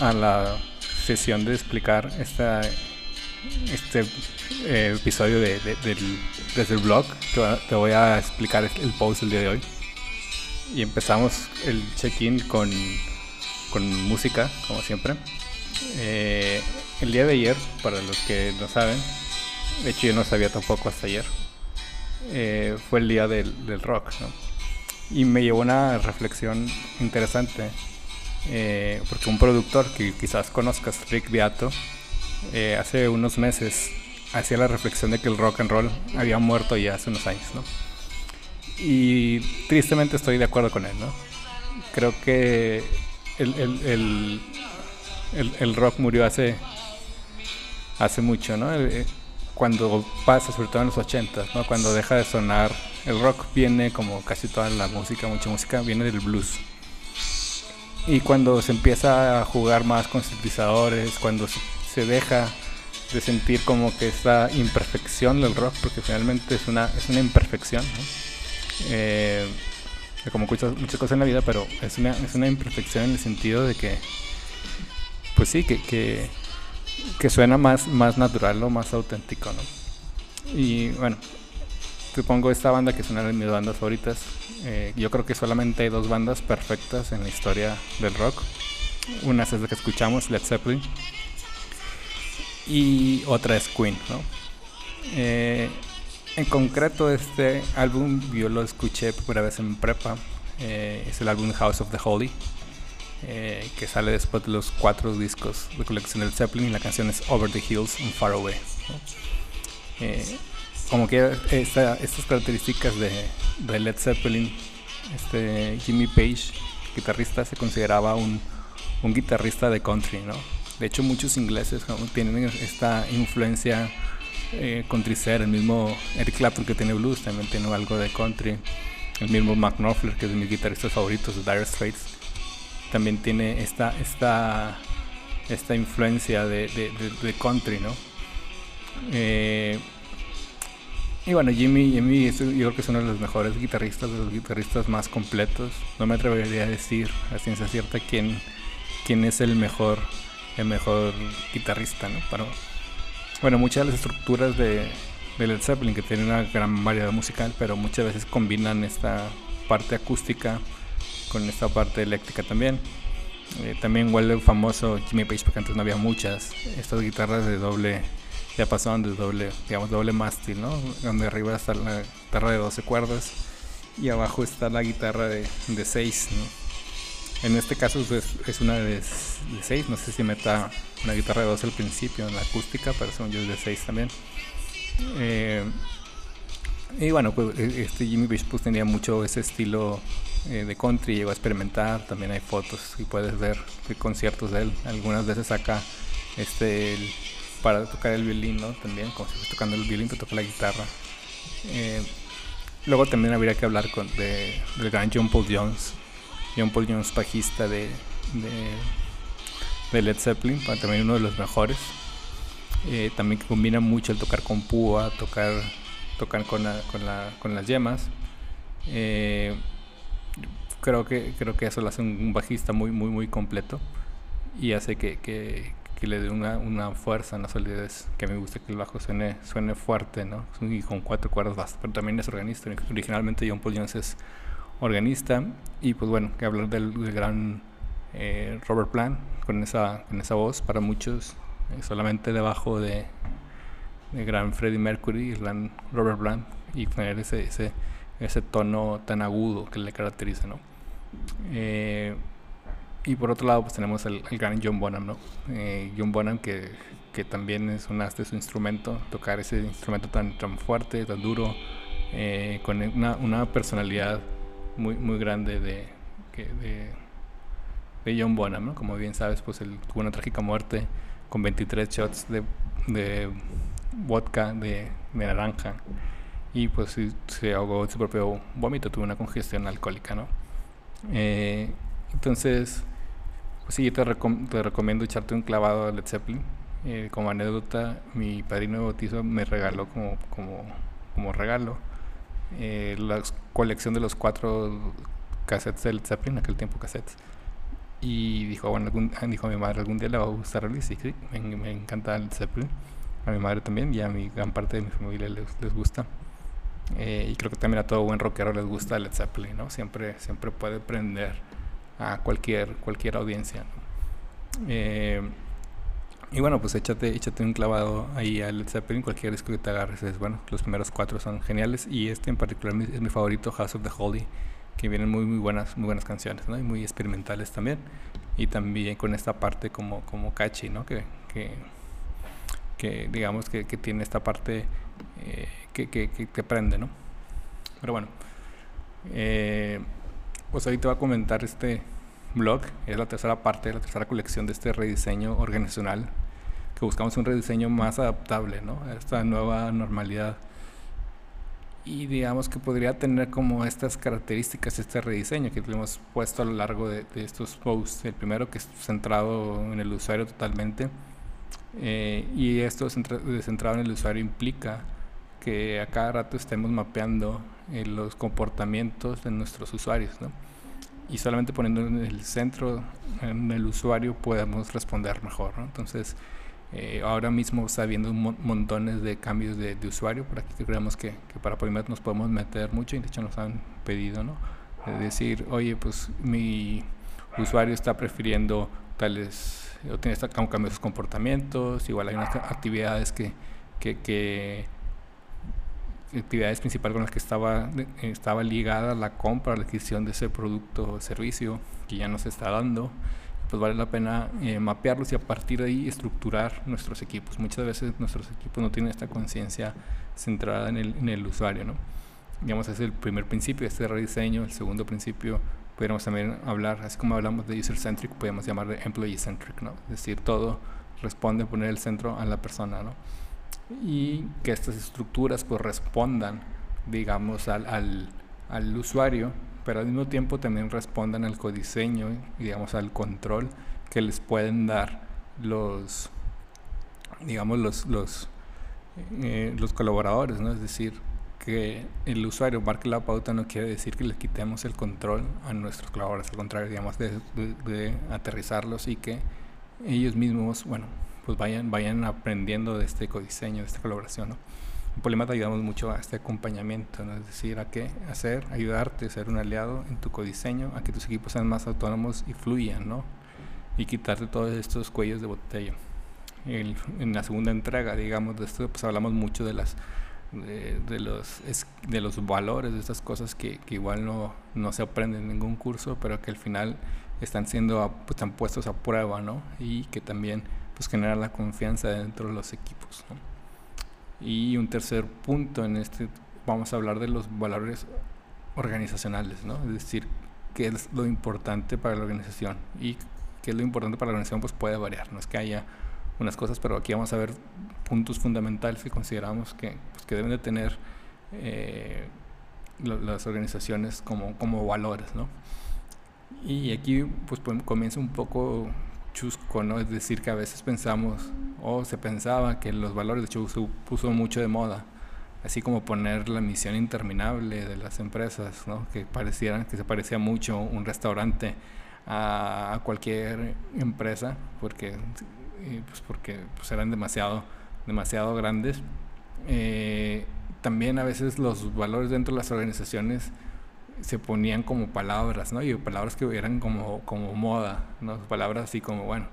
a la sesión de explicar esta, este eh, episodio de, del, desde el blog. Te, voy a explicar el post del día de hoy. Y empezamos el check-in con, con, música, como siempre. Eh, el día de ayer, para los que no saben, de hecho yo no sabía tampoco hasta ayer, eh, fue el día del, del rock. Y me llevó una reflexión interesante eh, porque un productor que quizás conozcas, Rick Beato, eh, hace unos meses hacía la reflexión de que el rock and roll había muerto ya hace unos años, ¿no? Y tristemente estoy de acuerdo con él, ¿no? Creo que el, el, el, el rock murió hace, hace mucho, ¿no? Eh, cuando pasa, sobre todo en los 80, ¿no? Cuando deja de sonar, el rock viene como casi toda la música, mucha música, viene del blues y cuando se empieza a jugar más con sintetizadores, cuando se deja de sentir como que esta imperfección del rock, porque finalmente es una, es una imperfección, eh, como muchas, muchas cosas en la vida, pero es una, es una imperfección en el sentido de que, pues sí, que, que, que suena más, más natural o más auténtico, ¿no? Y bueno, te pongo esta banda que es una de mis bandas favoritas. Eh, yo creo que solamente hay dos bandas perfectas en la historia del rock. Una es la que escuchamos, Led Zeppelin. Y otra es Queen, ¿no? Eh, en concreto, este álbum yo lo escuché por primera vez en prepa. Eh, es el álbum House of the Holy, que sale después de los cuatro discos de colección del Zeppelin. Y la canción es Over the Hills and Far Away como que esta, estas características de, Led Zeppelin, este Jimmy Page, guitarrista, se consideraba un, guitarrista de country, ¿no? De hecho, muchos ingleses tienen esta influencia eh, el mismo Eric Clapton que tiene blues también tiene algo de country, el mismo Mark Knopfler que es de mis guitarristas favoritos, de Dire Straits, también tiene esta, esta, esta influencia de, de country, ¿no? Eh, y bueno, Jimmy, Jimmy yo creo que es uno de los mejores guitarristas, de los guitarristas más completos. No me atrevería a decir a ciencia cierta quién, quién es el mejor, el mejor guitarrista, ¿no? Pero bueno, muchas de las estructuras de, de Led Zeppelin que tienen una gran variedad musical, pero muchas veces combinan esta parte acústica con esta parte eléctrica también. Eh, también huele famoso Jimmy Page porque antes no había muchas. Estas guitarras de doble ya pasaron de doble, digamos, doble mástil, ¿no? Donde arriba está la guitarra de 12 cuerdas y abajo está la guitarra de, de 6, ¿no? En este caso es, una de, 6, no sé si meta una guitarra de 12 al principio en la acústica, pero son yo es de 6 también. Eh, y bueno, pues e, este Jimmy Page pues, tenía mucho ese estilo eh, de country, llegó a experimentar, también hay fotos y puedes ver conciertos de él, algunas veces acá este para tocar el violín, ¿no? También, como si estuviera tocando el violín, te toca la guitarra. Eh, luego también habría que hablar con, de, del gran John Paul Jones. John Paul Jones, bajista de, de, Led Zeppelin, también uno de los mejores. Eh, también combina mucho el tocar con púa, tocar, tocar con, con, la, con las yemas. Eh, creo que creo que eso lo hace un, bajista muy muy muy completo y hace que, que le dé una, una, fuerza, la solidez, que me gusta que el bajo suene, suene fuerte, ¿no? Y con cuatro cuerdas basta, pero también es organista. Originalmente John Paul Jones es organista y pues bueno, que hablar del, gran eh, Robert Plant con esa, con esa voz para muchos, eh, solamente debajo de, de gran Freddie Mercury, el gran Robert Plant y tener ese, ese, ese tono tan agudo que le caracteriza, ¿no? Eh, y por otro lado, pues tenemos el, gran John Bonham, ¿no? Eh, John Bonham que, que, también es un as de su instrumento, tocar ese instrumento tan, tan fuerte, tan duro, eh, con una, una, personalidad muy, muy grande de, de, John Bonham, ¿no? Como bien sabes, pues él tuvo una trágica muerte con 23 shots de, de vodka de, de naranja y pues se ahogó en su propio vómito, tuvo una congestión alcohólica, ¿no? Eh, entonces, sí, te, te recomiendo echarte un clavado a Led Zeppelin. Eh, como anécdota, mi padrino de bautizo me regaló como, como, como regalo eh, la colección de los cuatro cassettes de Led Zeppelin, aquel tiempo cassettes. Y dijo, bueno, dijo a mi madre, algún día le va a gustar Elvis. Y sí, me, me encanta el Zeppelin. A mi madre también y a mi gran parte de mi familia les, les gusta. Eh, y creo que también a todo buen rockero les gusta Led Zeppelin, ¿no? Siempre, siempre puede prender a cualquier, cualquier audiencia. Eh, y bueno, pues échate, échate un clavado ahí a Led Zeppelin, cualquier disco que te agarres es bueno. Los primeros cuatro son geniales y este en particular es mi favorito, House of the Holy, que vienen muy muy buenas, muy buenas canciones, ¿no? Y muy experimentales también. Y también con esta parte como, como catchy, ¿no? Que, que, que digamos que, que tiene esta parte eh, que, que, que, prende, ¿no? Pero bueno, eh, pues ahorita voy a comentar este blog, es la tercera parte, la tercera colección de este rediseño organizacional, que buscamos un rediseño más adaptable, ¿no? A esta nueva normalidad. Y digamos que podría tener como estas características este rediseño que hemos puesto a lo largo de, de estos posts. El primero que es centrado en el usuario totalmente. Eh, y esto centrado en el usuario implica que a cada rato estemos mapeando eh, los comportamientos de nuestros usuarios, ¿no? Y solamente poniendo en el centro, en el usuario, podemos responder mejor, ¿no? Entonces, eh, ahora mismo está habiendo montones de cambios de, de, usuario, por aquí creemos que, que para Polymath nos podemos meter mucho y de hecho nos han pedido, ¿no? Es decir, oye, pues mi usuario está prefiriendo tales, o tiene cambios de sus comportamientos, igual hay unas actividades que, que, que actividades principales con las que estaba, estaba ligada la compra, la adquisición de ese producto o servicio que ya nos está dando, pues vale la pena eh, mapearlos y a partir de ahí estructurar nuestros equipos. Muchas veces nuestros equipos no tienen esta conciencia centrada en el, en el usuario, ¿no? Digamos, ese es el primer principio, este rediseño. El segundo principio, podríamos también hablar, así como hablamos de user-centric, podemos llamar de employee-centric, ¿no? Es decir, todo responde a poner el centro a la persona, ¿no? Y que estas estructuras correspondan, digamos, al, al, al usuario, pero al mismo tiempo también respondan al codiseño y, digamos, al control que les pueden dar los, digamos, los, los, eh, los colaboradores, ¿no? Es decir, que el usuario marque la pauta no quiere decir que le quitemos el control a nuestros colaboradores, al contrario, digamos, de, de, de aterrizarlos y que ellos mismos, bueno, pues vayan, vayan aprendiendo de este codiseño, de esta colaboración. ¿no? En Polymath ayudamos mucho a este acompañamiento, ¿no? es decir, a qué hacer, ayudarte, ser un aliado en tu codiseño, a que tus equipos sean más autónomos y fluyan, ¿no? y quitarte todos estos cuellos de botella. El, en la segunda entrega, digamos, de esto, pues hablamos mucho de las de, de, los, de los valores, de estas cosas que, que, igual no, no se aprenden en ningún curso, pero que al final están siendo pues, están puestos a prueba, ¿no? Y que también pues generar la confianza dentro de los equipos. ¿no? Y un tercer punto en este, vamos a hablar de los valores organizacionales, ¿no? Es decir, qué es lo importante para la organización y qué es lo importante para la organización, pues puede variar, no es que haya unas cosas, pero aquí vamos a ver puntos fundamentales que consideramos que, pues, que deben de tener eh, las organizaciones como, como valores, ¿no? Y aquí pues comienza un poco chusco, ¿no? Es decir, que a veces pensamos, o se pensaba que los valores de se puso mucho de moda, así como poner la misión interminable de las empresas, ¿no? Que parecieran, que se parecía mucho un restaurante a, cualquier empresa, porque, pues porque pues eran demasiado, demasiado grandes. Eh, también a veces los valores dentro de las organizaciones se ponían como palabras, ¿no? Y palabras que eran como, como moda, ¿no? Palabras así como, bueno,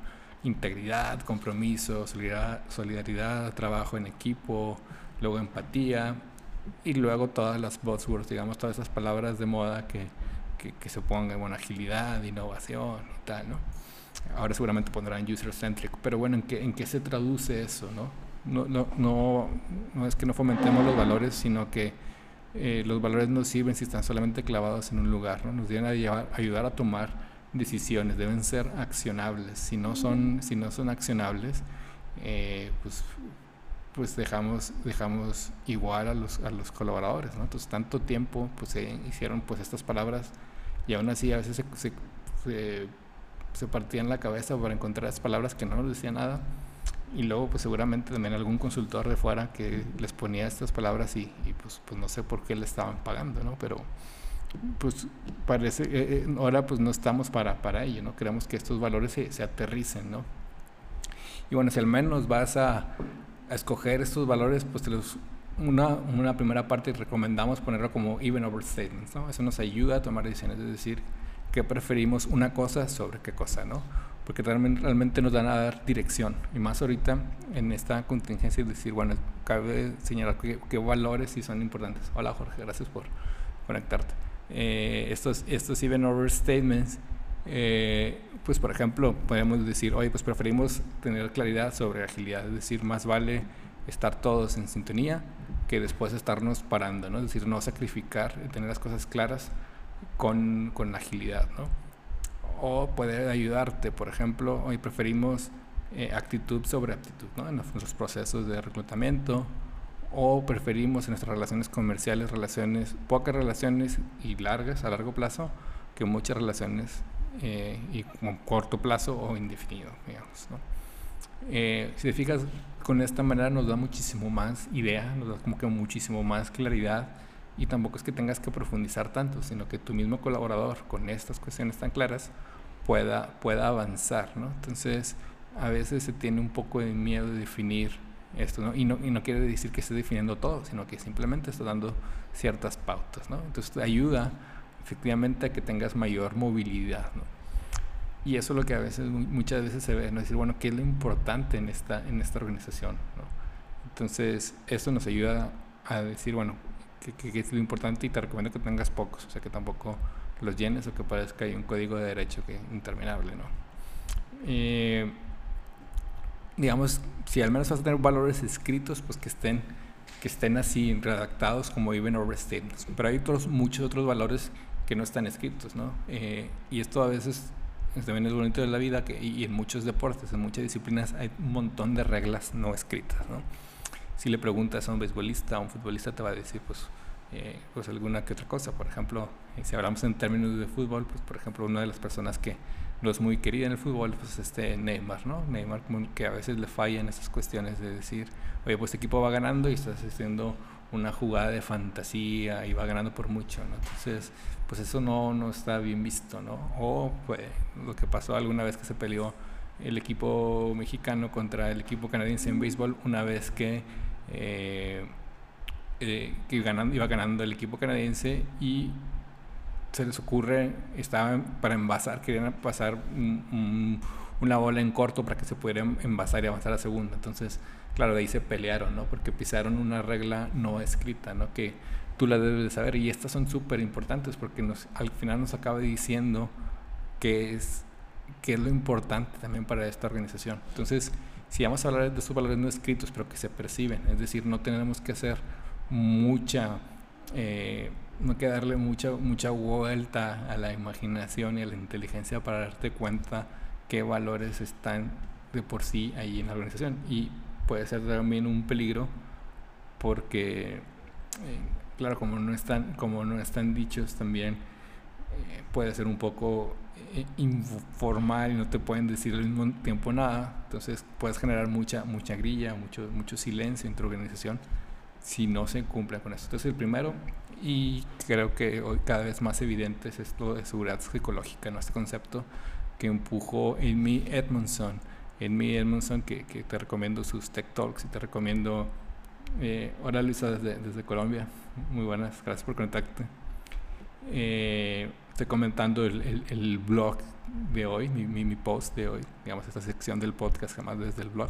integridad, compromiso, solidaridad, solidaridad, trabajo en equipo, luego empatía, y luego todas las buzzwords, digamos, todas esas palabras de moda que, que, que se pongan, bueno, agilidad, innovación y tal, ¿no? Ahora seguramente pondrán user-centric, pero bueno, ¿en qué, ¿en qué se traduce eso, no? No, no, no, no es que no fomentemos los valores, sino que eh, los valores no sirven si están solamente clavados en un lugar, ¿no? nos deben ayudar a tomar decisiones, deben ser accionables. Si no son, si no son accionables, eh, pues, pues dejamos, dejamos igual a los, a los colaboradores. ¿no? Entonces, tanto tiempo pues, se hicieron pues, estas palabras y aún así a veces se, se, se, se partían la cabeza para encontrar las palabras que no nos decían nada y luego pues seguramente también algún consultor de fuera que les ponía estas palabras y, y, pues, pues no sé por qué le estaban pagando, ¿no? Pero pues parece, eh, eh, ahora pues no estamos para, para ello, ¿no? Queremos que estos valores se, se aterricen, ¿no? Y bueno, si al menos vas a, a escoger estos valores, pues te los, una, una primera parte recomendamos ponerlo como even over statements, ¿no? Eso nos ayuda a tomar decisiones, es decir, que preferimos una cosa sobre qué cosa, ¿no? Porque realmente, realmente nos van a dar dirección. Y más ahorita en esta contingencia, es decir, bueno, cabe señalar qué, valores sí son importantes. Hola Jorge, gracias por conectarte. Eh, estos, estos even over statements, eh, pues por ejemplo, podemos decir, oye, pues preferimos tener claridad sobre agilidad, es decir, más vale estar todos en sintonía que después estarnos parando, ¿no? Es decir, no sacrificar, tener las cosas claras con, con agilidad, ¿no? O puede ayudarte, por ejemplo, hoy preferimos eh, actitud sobre aptitud, ¿no? En nuestros procesos de reclutamiento, o preferimos en nuestras relaciones comerciales relaciones, pocas relaciones y largas a largo plazo, que muchas relaciones eh, y como corto plazo o indefinido, digamos, ¿no? Eh, si te fijas, con esta manera nos da muchísimo más idea, nos da como que muchísimo más claridad y tampoco es que tengas que profundizar tanto, sino que tu mismo colaborador con estas cuestiones tan claras pueda, pueda avanzar, ¿no? Entonces, a veces se tiene un poco de miedo de definir esto, ¿no? Y no, y no quiere decir que esté definiendo todo, sino que simplemente está dando ciertas pautas, ¿no? Entonces, te ayuda efectivamente a que tengas mayor movilidad, ¿no? Y eso es lo que a veces, muchas veces se ve, ¿no? Decir, bueno, ¿qué es lo importante en esta, en esta organización? ¿no? Entonces, eso nos ayuda a decir, bueno, que, es lo importante y te recomiendo que tengas pocos, o sea que tampoco los llenes o que parezca hay un código de derecho que interminable, ¿no? Eh, digamos, si al menos vas a tener valores escritos, pues que estén, que estén así redactados como even over statements. Pero hay otros, muchos otros valores que no están escritos, ¿no? Eh, y esto a veces también es bonito de la vida que, y en muchos deportes, en muchas disciplinas hay un montón de reglas no escritas, ¿no? Si le preguntas a un beisbolista, a un futbolista, te va a decir pues, eh, pues alguna que otra cosa. Por ejemplo, eh, si hablamos en términos de fútbol, pues por ejemplo, una de las personas que no es muy querida en el fútbol, pues este Neymar, ¿no? Neymar que a veces le falla en esas cuestiones de decir, oye, pues este equipo va ganando y estás haciendo una jugada de fantasía y va ganando por mucho, ¿no? Entonces, pues eso no, no está bien visto, ¿no? O pues, lo que pasó alguna vez que se peleó el equipo mexicano contra el equipo canadiense en béisbol, una vez que eh, eh, que ganando, iba ganando el equipo canadiense y se les ocurre, estaban para envasar, querían pasar una bola en corto para que se pudiera envasar y avanzar a segunda. Entonces, claro, de ahí se pelearon, ¿no? Porque pisaron una regla no escrita, ¿no? Que tú la debes de saber. Y estas son súper importantes porque nos, al final nos acaba diciendo que es, que es lo importante también para esta organización. Entonces, si vamos a hablar de estos valores no escritos, pero que se perciben, es decir, no tenemos que hacer mucha, eh, no hay que darle mucha, mucha vuelta a la imaginación y a la inteligencia para darte cuenta qué valores están de por sí ahí en la organización. Y puede ser también un peligro porque, eh, claro, como no están, como no están dichos también, puede ser un poco eh, informal y no te pueden decir al mismo tiempo nada, entonces puedes generar mucha, mucha grilla, mucho, mucho silencio en tu organización si no se cumple con eso. Entonces el primero, y creo que hoy cada vez más evidente es esto de seguridad psicológica, ¿no? este concepto que empujó Amy Edmondson. Amy Edmondson, que, que te recomiendo sus Tech Talks y te recomiendo... Eh, hola Luisa desde, desde Colombia, muy buenas, gracias por conectarte. Eh, estoy comentando el, el, blog de hoy, mi, mi, post de hoy, digamos, esta sección del podcast, jamás desde el blog.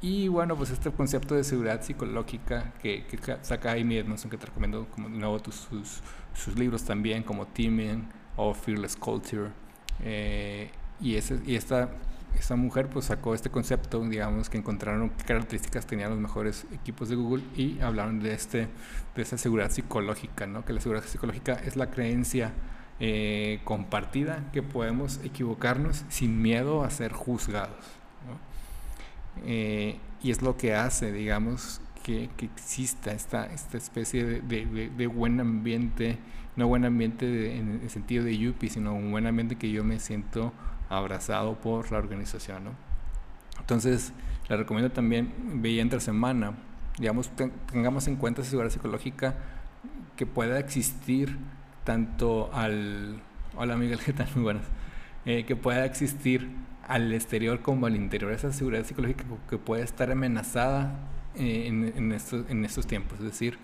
Y bueno, pues este concepto de seguridad psicológica que, que saca Amy Edmondson, que te recomiendo como de nuevo tus, sus, sus libros también, como Teaming o Fearless Culture. Eh, y, ese, y esta esta mujer pues sacó este concepto, digamos, que encontraron qué características tenían los mejores equipos de Google y hablaron de, este, de esta seguridad psicológica, ¿no? que la seguridad psicológica es la creencia eh, compartida que podemos equivocarnos sin miedo a ser juzgados. Eh, y es lo que hace, digamos, que, que exista esta, esta especie de, de, buen ambiente, no buen ambiente en el sentido de Yuppie, sino un buen ambiente que yo me siento abrazado por la organización. ¿no? Entonces, le recomiendo también, veía entre semana, digamos, tengamos en cuenta esa seguridad psicológica que pueda existir tanto al... Hola Miguel, ¿qué tal? Muy buenas. Eh, que pueda existir al exterior como al interior, esa seguridad psicológica que puede estar amenazada eh, en, estos, en estos tiempos. Es decir,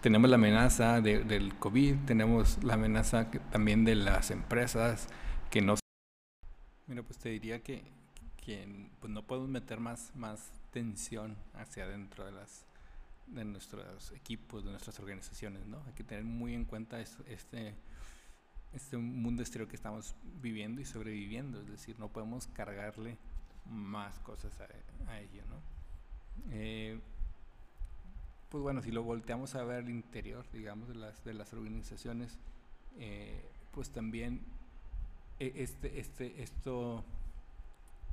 tenemos la amenaza del COVID, tenemos la amenaza también de las empresas que no... Mira, pues te diría que, que pues no podemos meter más, más tensión hacia adentro de las de nuestros equipos, de nuestras organizaciones, ¿no? Hay que tener muy en cuenta este, este mundo exterior que estamos viviendo y sobreviviendo, es decir, no podemos cargarle más cosas a, ello, ¿no? Eh, pues bueno, si lo volteamos a ver al interior, digamos, de las, de las organizaciones, eh, pues también este, este, esto,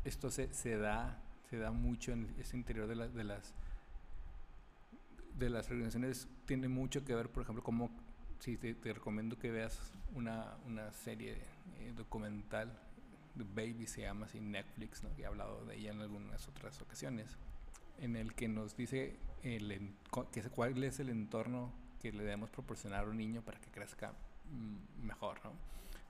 esto se, se, da, se da mucho en ese interior de, de las de las organizaciones tiene mucho que ver, por ejemplo, como si te, recomiendo que veas una, una serie eh, documental, The Baby se llama así, Netflix, ¿no? que he hablado de ella en algunas otras ocasiones, en el que nos dice el, que, cuál es el entorno que le debemos proporcionar a un niño para que crezca mm, mejor, ¿no?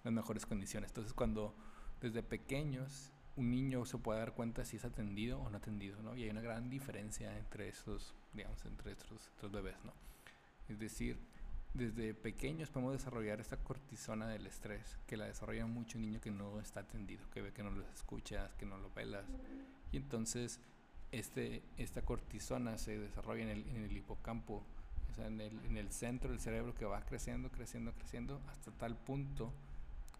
Las mejores condiciones. Entonces, cuando desde pequeños un niño se puede dar cuenta si es atendido o no atendido, ¿no? Y hay una gran diferencia entre esos, digamos, entre estos, estos bebés, ¿no? Es decir, desde pequeños podemos desarrollar esta cortisona del estrés, que la desarrolla mucho un niño que no está atendido, que ve que no lo escuchas, que no lo pelas. Y entonces este, esta cortisona se desarrolla en el, en el hipocampo, o sea, en el, en el centro del cerebro que va creciendo, creciendo, creciendo, hasta tal punto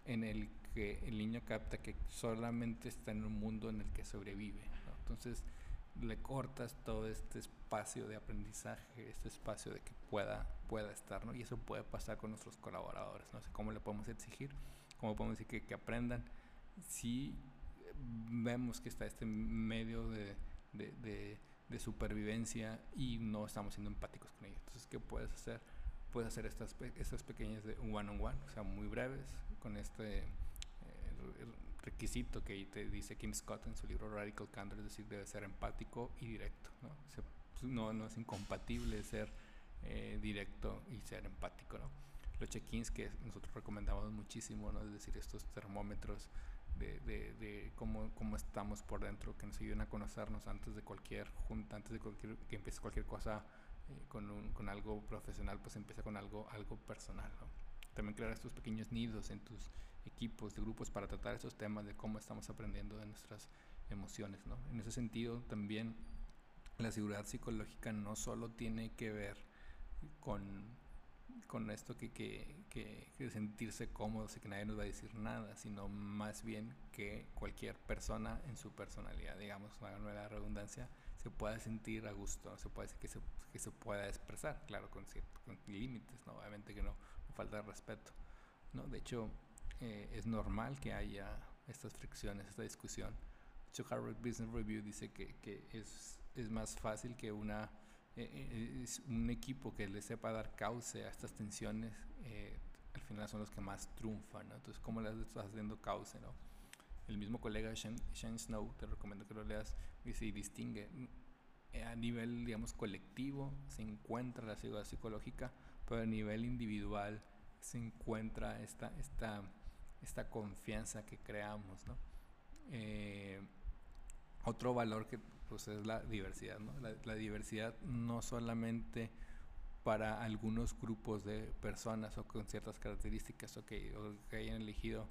en el que el niño capta que solamente está en un mundo en el que sobrevive. Entonces le cortas todo este espacio de aprendizaje, este espacio de que pueda, pueda estar, ¿no? Y eso puede pasar con nuestros colaboradores, no sé cómo le podemos exigir, cómo podemos decir que, que aprendan. Si vemos que está este medio de, de, de, supervivencia y no estamos siendo empáticos con ellos. Entonces, ¿qué puedes hacer? Puedes hacer estas, estas pequeñas de one on one, o sea, muy breves, con este requisito que te dice Kim Scott en su libro Radical Candor, es decir, debe ser empático y directo. No, pues, no, no es incompatible ser eh, directo y ser empático. ¿no? Los check-ins que nosotros recomendamos muchísimo, ¿no? es decir, estos termómetros de, de, de, cómo, cómo estamos por dentro, que nos ayuden a conocernos antes de cualquier junta, antes de cualquier, que empiece cualquier cosa eh, con, un, con algo profesional, pues empieza con algo, algo personal. ¿no? También crear estos pequeños nidos en tus equipos de grupos para tratar esos temas de cómo estamos aprendiendo de nuestras emociones. ¿no? En ese sentido, también la seguridad psicológica no solo tiene que ver con, con esto que, que, que, sentirse cómodos y que nadie nos va a decir nada, sino más bien que cualquier persona en su personalidad, digamos, una nueva redundancia, se pueda sentir a gusto, se puede que se, que se pueda expresar, claro, con, con límites, ¿no? obviamente que no, falta de respeto. ¿no? De hecho, eh, es normal que haya estas fricciones, esta discusión. De hecho, Harvard Business Review dice que, que es, es, más fácil que una, eh, eh, es un equipo que le sepa dar cauce a estas tensiones, al final son los que más triunfan. ¿no? Entonces, ¿cómo le estás haciendo cauce? ¿no? El mismo colega Shane, Snow, te recomiendo que lo leas, dice y distingue a nivel, digamos, colectivo se encuentra la seguridad psicológica pero a nivel individual se encuentra esta, esta, esta confianza que creamos. ¿no? Eh, otro valor que pues, es la diversidad. ¿no? La, diversidad no solamente para algunos grupos de personas o con ciertas características o que, que hayan elegido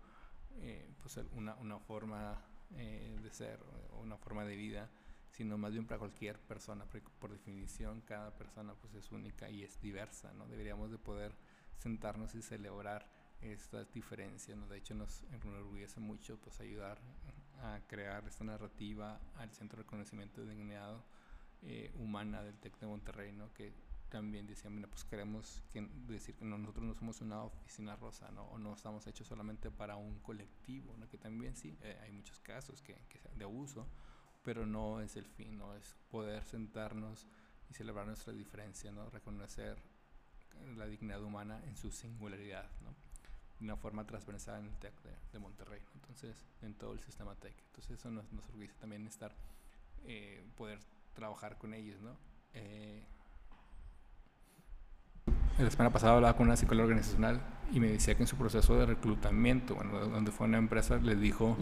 eh, pues una, una forma eh, de ser o una forma de vida, sino más bien para cualquier persona, porque por definición cada persona pues es única y es diversa, ¿no? Deberíamos de poder sentarnos y celebrar estas diferencias, ¿no? De hecho nos enorgullece mucho pues ayudar a crear esta narrativa al Centro de Reconocimiento de Dignidad eh, Humana del TEC de Monterrey, ¿no? Que también decía, mira, pues queremos que, decir que nosotros no somos una oficina rosa, ¿no? O no estamos hechos solamente para un colectivo, ¿no? Que también sí, eh, hay muchos casos que, de abuso, pero no es el fin, no es poder sentarnos y celebrar nuestra diferencia, ¿no? reconocer la dignidad humana en su singularidad, ¿no? de una forma transversal en el TEC de, Monterrey, entonces en todo el sistema TEC. Entonces eso nos, nos orgullece también estar, eh, poder trabajar con ellos, ¿no? Eh, la semana pasada hablaba con una psicóloga organizacional y me decía que en su proceso de reclutamiento, bueno, donde fue una empresa, le dijo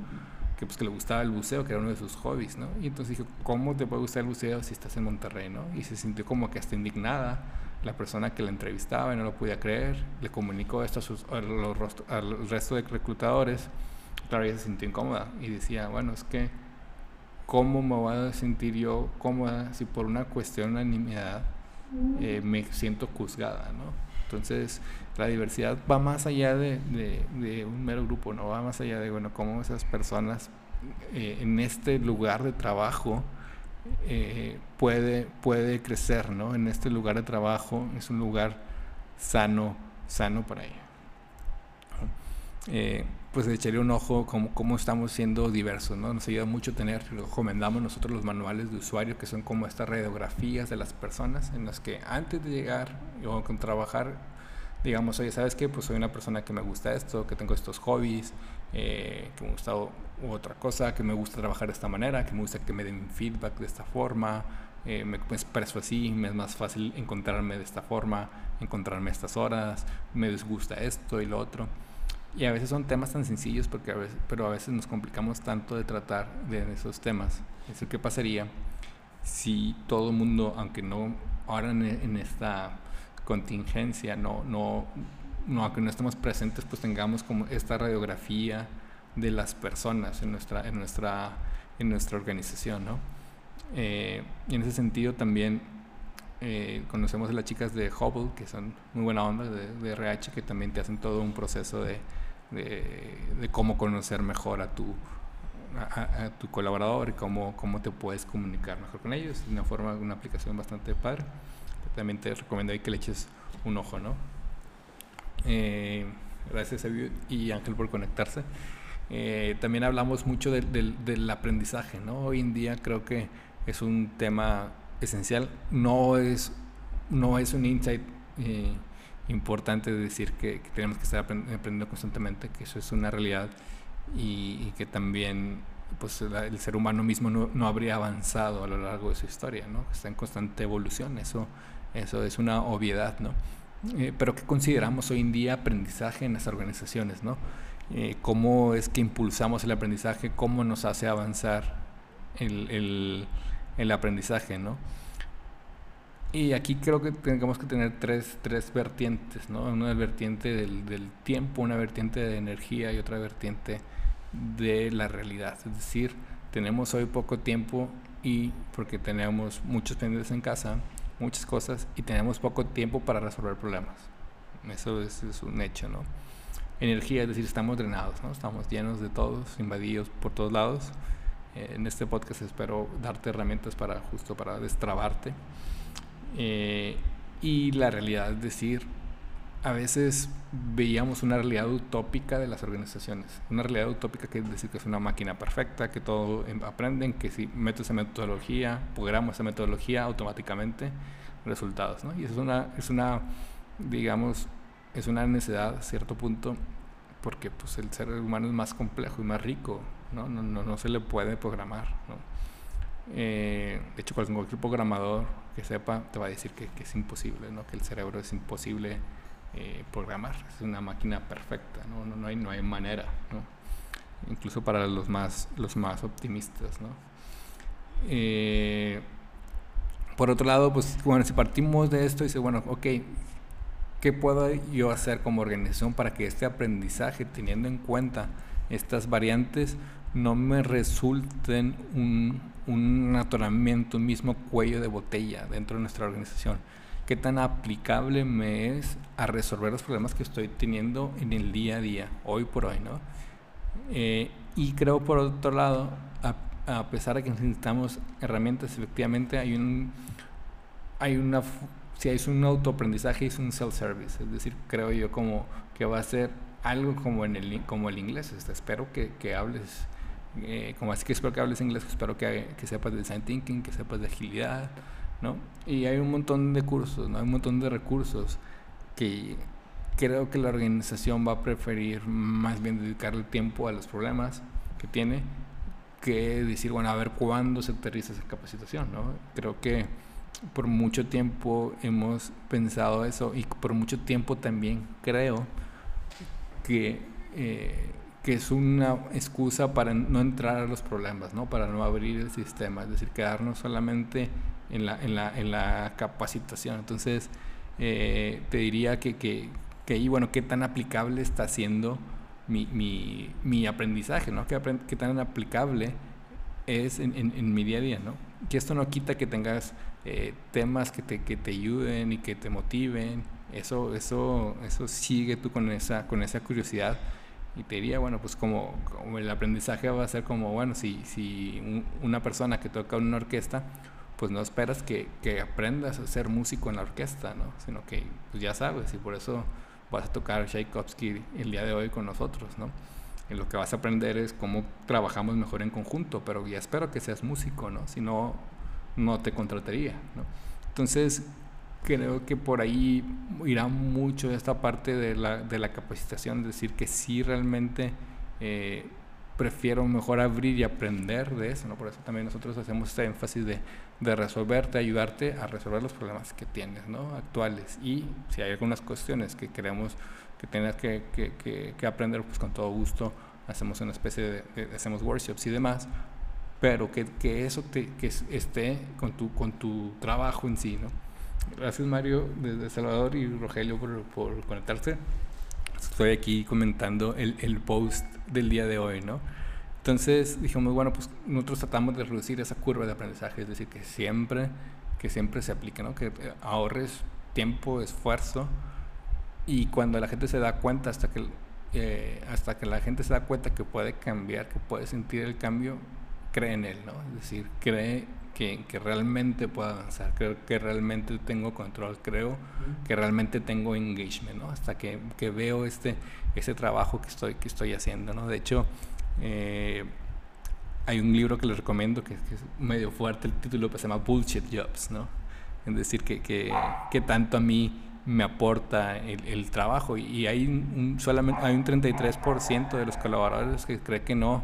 que pues que le gustaba el buceo, que era uno de sus hobbies, ¿no? Y entonces dije, ¿cómo te puede gustar el buceo si estás en Monterrey, ¿no? Y se sintió como que hasta indignada la persona que la entrevistaba y no lo podía creer, le comunicó esto a sus, al resto de reclutadores, claro, ella se sintió incómoda y decía, bueno, es que, ¿cómo me voy a sentir yo cómoda si por una cuestión de unanimidad eh, me siento juzgada, ¿no? Entonces, la diversidad va más allá de, un mero grupo, ¿no? Va más allá de, bueno, cómo esas personas eh, en este lugar de trabajo eh, puede, puede crecer, ¿no? En este lugar de trabajo es un lugar sano, sano para ella. Eh, pues echarle un ojo como cómo estamos siendo diversos, ¿no? Nos ayuda mucho tener, recomendamos nosotros los manuales de usuario que son como estas radiografías de las personas en las que antes de llegar o con trabajar, digamos, oye, ¿sabes qué? Pues soy una persona que me gusta esto, que tengo estos hobbies, eh, que me gusta otra cosa, que me gusta trabajar de esta manera, que me gusta que me den feedback de esta forma, eh, me, expreso así, me es más fácil encontrarme de esta forma, encontrarme estas horas, me disgusta esto y lo otro. Y a veces son temas tan sencillos, porque a veces, pero a veces nos complicamos tanto de tratar de esos temas. Es decir, ¿qué pasaría si todo el mundo, aunque no ahora en, esta contingencia, no, no no, aunque no estemos presentes, pues tengamos como esta radiografía de las personas en nuestra, en nuestra, en nuestra organización, ¿no? Eh, y en ese sentido también eh, conocemos a las chicas de Hubble, que son muy buena onda, de, RH, que también te hacen todo un proceso de, de, cómo conocer mejor a tu, a, tu colaborador y cómo, cómo te puedes comunicar mejor con ellos. de una forma, una aplicación bastante padre. También te recomiendo ahí que le eches un ojo, ¿no? Eh, gracias a y Ángel por conectarse. Eh, también hablamos mucho del aprendizaje, ¿no? Hoy en día creo que es un tema esencial. No es, no es un insight eh, importante decir que, tenemos que estar aprendiendo constantemente, que eso es una realidad y, que también pues el ser humano mismo no, no, habría avanzado a lo largo de su historia, ¿no? Está en constante evolución, eso, eso es una obviedad, ¿no? Eh, pero ¿qué consideramos hoy en día aprendizaje en las organizaciones? ¿no? Eh, ¿Cómo es que impulsamos el aprendizaje? ¿Cómo nos hace avanzar el, el, el aprendizaje? ¿no? Y aquí creo que tenemos que tener tres, tres vertientes, ¿no? Una vertiente del, del, tiempo, una vertiente de energía y otra vertiente de la realidad. Es decir, tenemos hoy poco tiempo y porque tenemos muchos pendientes en casa, muchas cosas y tenemos poco tiempo para resolver problemas. Eso es, un hecho, ¿no? Energía, es decir, estamos drenados, ¿no? Estamos llenos de todos, invadidos por todos lados. Eh, en este podcast espero darte herramientas para justo para destrabarte. Eh, y la realidad, es decir, a veces veíamos una realidad utópica de las organizaciones. Una realidad utópica que es decir que es una máquina perfecta, que todo em, aprenden, que si meto esa metodología, programo esa metodología, automáticamente resultados. ¿no? Y es una, es una, digamos, es una necesidad a cierto punto porque pues, el ser humano es más complejo y más rico, no, no, no, no se le puede programar. ¿no? Eh, de hecho, cualquier programador que sepa te va a decir que, es imposible, ¿no? que el cerebro es imposible eh, programar. Es una máquina perfecta, ¿no? No, no, hay, no hay manera, ¿no? incluso para los más, los más optimistas. ¿no? Eh, por otro lado, pues bueno, si partimos de esto, dice, bueno, ok, ¿qué puedo yo hacer como organización para que este aprendizaje, teniendo en cuenta estas variantes, no me resulten un, un atoramiento, un mismo cuello de botella dentro de nuestra organización? qué tan aplicable me es a resolver los problemas que estoy teniendo en el día a día, hoy por hoy, ¿no? Eh, y creo por otro lado, a, pesar de que necesitamos herramientas, efectivamente hay un, hay una, si hay un autoaprendizaje, es un self-service, es decir, creo yo como que va a ser algo como en el, como el inglés, este, espero que, que hables, eh, como así que espero que hables inglés, espero que, que sepas de design thinking, que sepas de agilidad, ¿no? Y hay un montón de cursos, ¿no? Hay un montón de recursos que creo que la organización va a preferir más bien dedicar el tiempo a los problemas que tiene que decir, bueno, a ver cuándo se aterriza esa capacitación, ¿no? Creo que por mucho tiempo hemos pensado eso y por mucho tiempo también creo que, eh, que es una excusa para no entrar a los problemas, ¿no? para no abrir el sistema, es decir, quedarnos solamente en la, en la, en la capacitación. Entonces, eh, te diría que, que, que ahí, bueno, qué tan aplicable está siendo mi, mi, mi aprendizaje, ¿no? ¿Qué, qué tan aplicable es en, en, mi día a día, ¿no? Que esto no quita que tengas eh, temas que te, que te ayuden y que te motiven, eso, eso, eso sigue tú con esa, con esa curiosidad y te diría, bueno, pues como, como el aprendizaje va a ser como, bueno, si, si una persona que toca en una orquesta, pues no esperas que, que, aprendas a ser músico en la orquesta, ¿no? Sino que pues ya sabes y por eso vas a tocar Tchaikovsky el día de hoy con nosotros, ¿no? Y lo que vas a aprender es cómo trabajamos mejor en conjunto, pero ya espero que seas músico, ¿no? Si no, no te contrataría, ¿no? Entonces, creo que por ahí irá mucho esta parte de la, de la capacitación, decir, que sí realmente eh, prefiero mejor abrir y aprender de eso, ¿no? Por eso también nosotros hacemos este énfasis de, de resolverte, ayudarte a resolver los problemas que tienes, ¿no? Actuales. Y si hay algunas cuestiones que queremos que tengas que, que, que, aprender, pues con todo gusto hacemos una especie de, hacemos workshops y demás, pero que, que eso te, que esté con tu, con tu trabajo en sí, ¿no? Gracias Mario desde Salvador y Rogelio por, por conectarse. Estoy aquí comentando el, el, post del día de hoy, ¿no? Entonces dijimos, bueno, pues nosotros tratamos de reducir esa curva de aprendizaje, es decir, que siempre, que siempre se aplique, ¿no? Que ahorres tiempo, esfuerzo y cuando la gente se da cuenta, hasta que, eh, hasta que la gente se da cuenta que puede cambiar, que puede sentir el cambio, cree en él, ¿no? Es decir, cree que, que, realmente puedo avanzar, creo que realmente tengo control, creo que realmente tengo engagement, ¿no? Hasta que, que veo este, ese trabajo que estoy, que estoy haciendo, ¿no? De hecho, eh, hay un libro que les recomiendo que, es medio fuerte el título, que se llama Bullshit Jobs, ¿no? Es decir, que, que, que tanto a mí me aporta el, el trabajo y hay un, solamente hay un 33% de los colaboradores que cree que no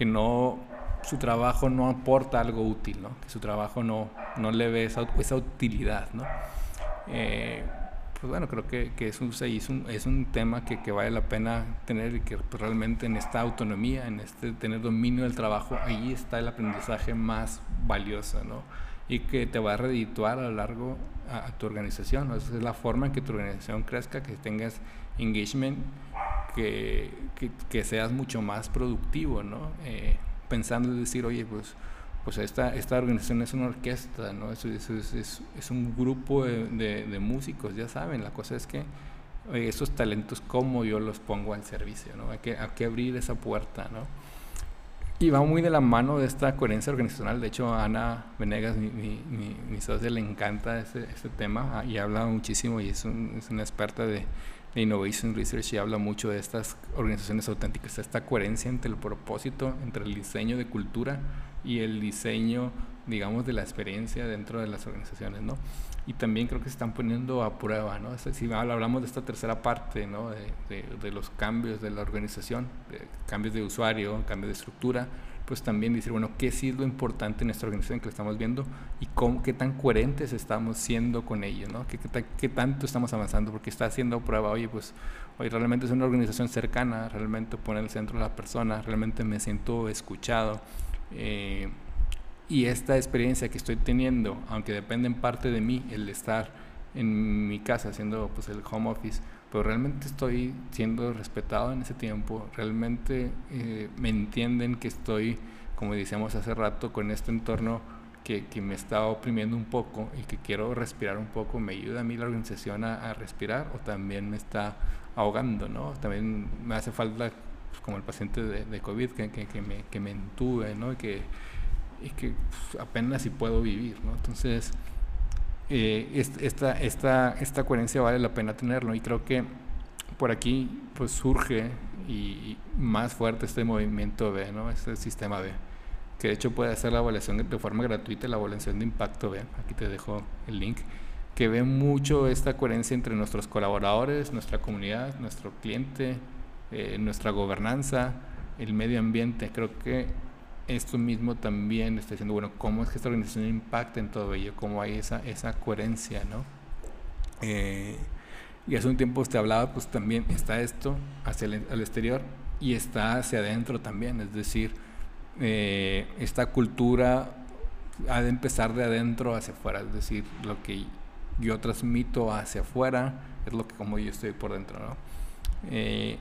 que no su trabajo no aporta algo útil, ¿no? que su trabajo no, no le ve esa, utilidad. ¿no? Eh, pues bueno, creo que, es, un, es, un, es un tema que, que, vale la pena tener y que pues, realmente en esta autonomía, en este tener dominio del trabajo, ahí está el aprendizaje más valioso, ¿no? Y que te va a redituar a lo largo a, tu organización, Esa es la forma en que tu organización crezca, que tengas engagement, que, que, que seas mucho más productivo, ¿no? Eh, pensando en decir, oye, pues, pues esta, esta organización es una orquesta, ¿no? Es, es, es, es un grupo de, de, músicos, ya saben, la cosa es que esos talentos, ¿cómo yo los pongo al servicio, ¿no? Hay que, hay que abrir esa puerta, ¿no? Y va muy de la mano de esta coherencia organizacional. De hecho, Ana Venegas, mi, mi, mi, mi socia, le encanta este, tema ah, y habla muchísimo y es, un, es una experta de Innovation Research y habla mucho de estas organizaciones auténticas, esta coherencia entre el propósito, entre el diseño de cultura y el diseño, digamos, de la experiencia dentro de las organizaciones, ¿no? Y también creo que se están poniendo a prueba, ¿no? Si hablamos de esta tercera parte, ¿no? De, de, de los cambios de la organización, de cambios de usuario, cambios de estructura, pues también decir, bueno, qué sí es lo importante en esta organización que estamos viendo y cómo, qué tan coherentes estamos siendo con ello, ¿no? ¿Qué, qué, tanto estamos avanzando? Porque está haciendo prueba, oye, pues hoy realmente es una organización cercana, realmente pone el centro a la persona, realmente me siento escuchado. Eh, y esta experiencia que estoy teniendo, aunque depende en parte de mí, el estar en mi casa haciendo pues el home office, pero realmente estoy siendo respetado en ese tiempo, realmente eh, me entienden que estoy, como decíamos hace rato, con este entorno que, que, me está oprimiendo un poco y que quiero respirar un poco, me ayuda a mí la organización a, respirar o también me está ahogando, ¿no? También me hace falta, pues, como el paciente de, COVID, que, que, que, me, que me entube, ¿no? Y que, y que pues, apenas si puedo vivir, ¿no? Entonces, eh, esta, esta, esta coherencia vale la pena tenerlo y creo que por aquí pues surge y, más fuerte este movimiento B, ¿no? este sistema B, que de hecho puede hacer la evaluación de forma gratuita, la evaluación de impacto B, aquí te dejo el link, que ve mucho esta coherencia entre nuestros colaboradores, nuestra comunidad, nuestro cliente, eh, nuestra gobernanza, el medio ambiente. Creo que esto mismo también está diciendo, bueno, ¿cómo es que esta organización impacta en todo ello? ¿Cómo hay esa, esa coherencia, ¿no? Eh, y hace un tiempo usted hablaba, pues también está esto hacia el, exterior y está hacia adentro también, es decir, eh, esta cultura ha de empezar de adentro hacia afuera, es decir, lo que yo transmito hacia afuera es lo que como yo estoy por dentro, ¿no? Eh,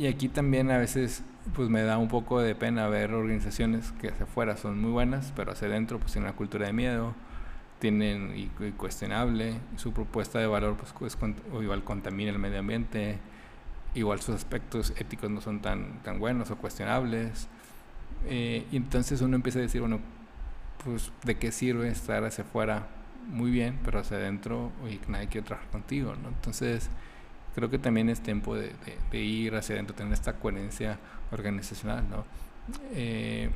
y aquí también a veces pues me da un poco de pena ver organizaciones que hacia afuera son muy buenas, pero hacia adentro pues tienen una cultura de miedo, tienen y, cuestionable, su propuesta de valor pues, o igual contamina el medio ambiente, igual sus aspectos éticos no son tan, tan buenos o cuestionables. Eh, y entonces uno empieza a decir, bueno, pues de qué sirve estar hacia afuera muy bien, pero hacia adentro, oye, nadie quiere trabajar contigo, ¿no? Entonces, creo que también es tiempo de, ir hacia adentro, tener esta coherencia organizacional, ¿no? Eh,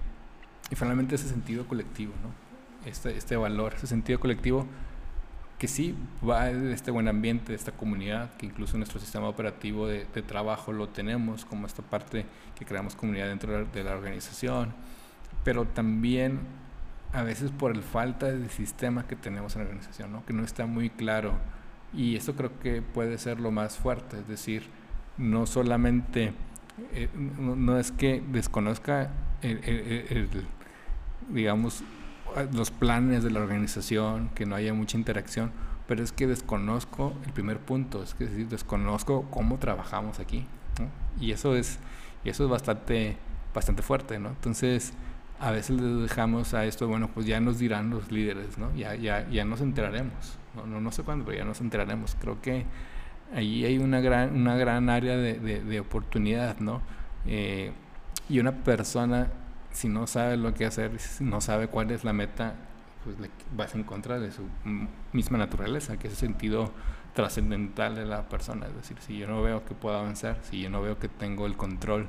y finalmente ese sentido colectivo, ¿no? Este, este valor, ese sentido colectivo que sí va de este buen ambiente, de esta comunidad, que incluso nuestro sistema operativo de, trabajo lo tenemos, como esta parte que creamos comunidad dentro de la organización, pero también a veces por el falta de sistema que tenemos en la organización, ¿no? que no está muy claro y eso creo que puede ser lo más fuerte, es decir, no solamente, eh, no, es que desconozca digamos, los planes de la organización, que no haya mucha interacción, pero es que desconozco el primer punto, es que decir, desconozco cómo trabajamos aquí, y eso es, eso es bastante, bastante fuerte, ¿no? Entonces, a veces le dejamos a esto, bueno, pues ya nos dirán los líderes, ¿no? Ya, ya, ya nos enteraremos, no, no, sé cuándo, pero ya nos enteraremos. Creo que ahí hay una gran, una gran área de, de, oportunidad, ¿no? Eh, y una persona, si no sabe lo que hacer, si no sabe cuál es la meta, pues le vas en contra de su misma naturaleza, que es el sentido trascendental de la persona. Es decir, si yo no veo que puedo avanzar, si yo no veo que tengo el control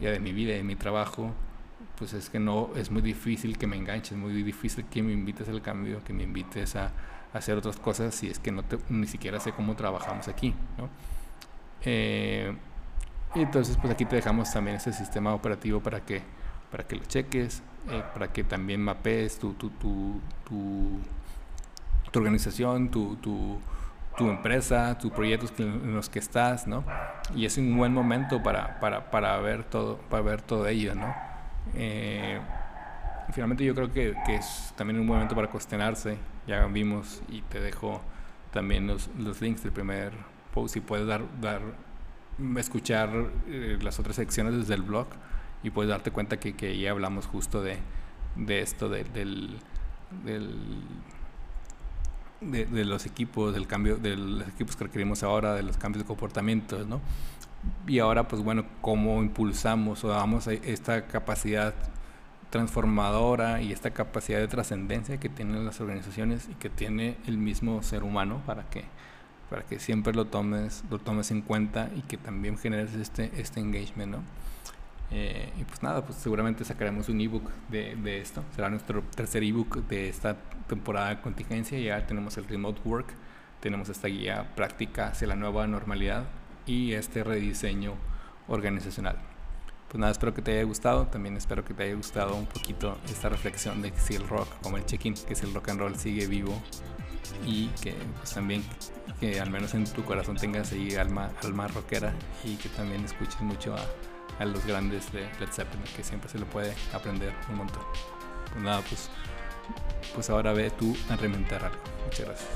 ya de mi vida y de mi trabajo, pues es que no, es muy difícil que me enganches, es muy difícil que me invites al cambio, que me invites a, hacer otras cosas si es que no te, ni siquiera sé cómo trabajamos aquí, ¿no? Eh, y entonces pues aquí te dejamos también ese sistema operativo para que, para que lo cheques, eh, para que también mapees tu, tu, tu, tu, tu organización, tu, tu, tu empresa, tus proyectos en los que estás, ¿no? Y es un buen momento para, para, para ver todo, para ver todo ello, ¿no? Eh, finalmente yo creo que, que, es también un momento para cuestionarse. Ya vimos y te dejo también los, los links del primer post y puedes dar, dar escuchar eh, las otras secciones desde el blog y puedes darte cuenta que, que ya hablamos justo de, de esto, de, del, del de, los equipos, del cambio, de los equipos que requerimos ahora, de los cambios de comportamiento, ¿no? y ahora pues bueno, cómo impulsamos o damos esta capacidad transformadora y esta capacidad de trascendencia que tienen las organizaciones y que tiene el mismo ser humano para que para que siempre lo tomes lo tomes en cuenta y que también generes este este engagement ¿no? Eh, y pues nada pues seguramente sacaremos un ebook de, de esto será nuestro tercer ebook de esta temporada de contingencia ya tenemos el remote work tenemos esta guía práctica hacia la nueva normalidad y este rediseño organizacional. Pues nada, espero que te haya gustado. También espero que te haya gustado un poquito esta reflexión de que si el rock, como el check-in, que si el rock and roll sigue vivo y que pues, también que al menos en tu corazón tengas ahí alma, alma rockera y que también escuches mucho a, los grandes de Led Zeppelin, que siempre se le puede aprender un montón. Pues nada, pues, pues ahora ve tú a reventar algo. Muchas gracias.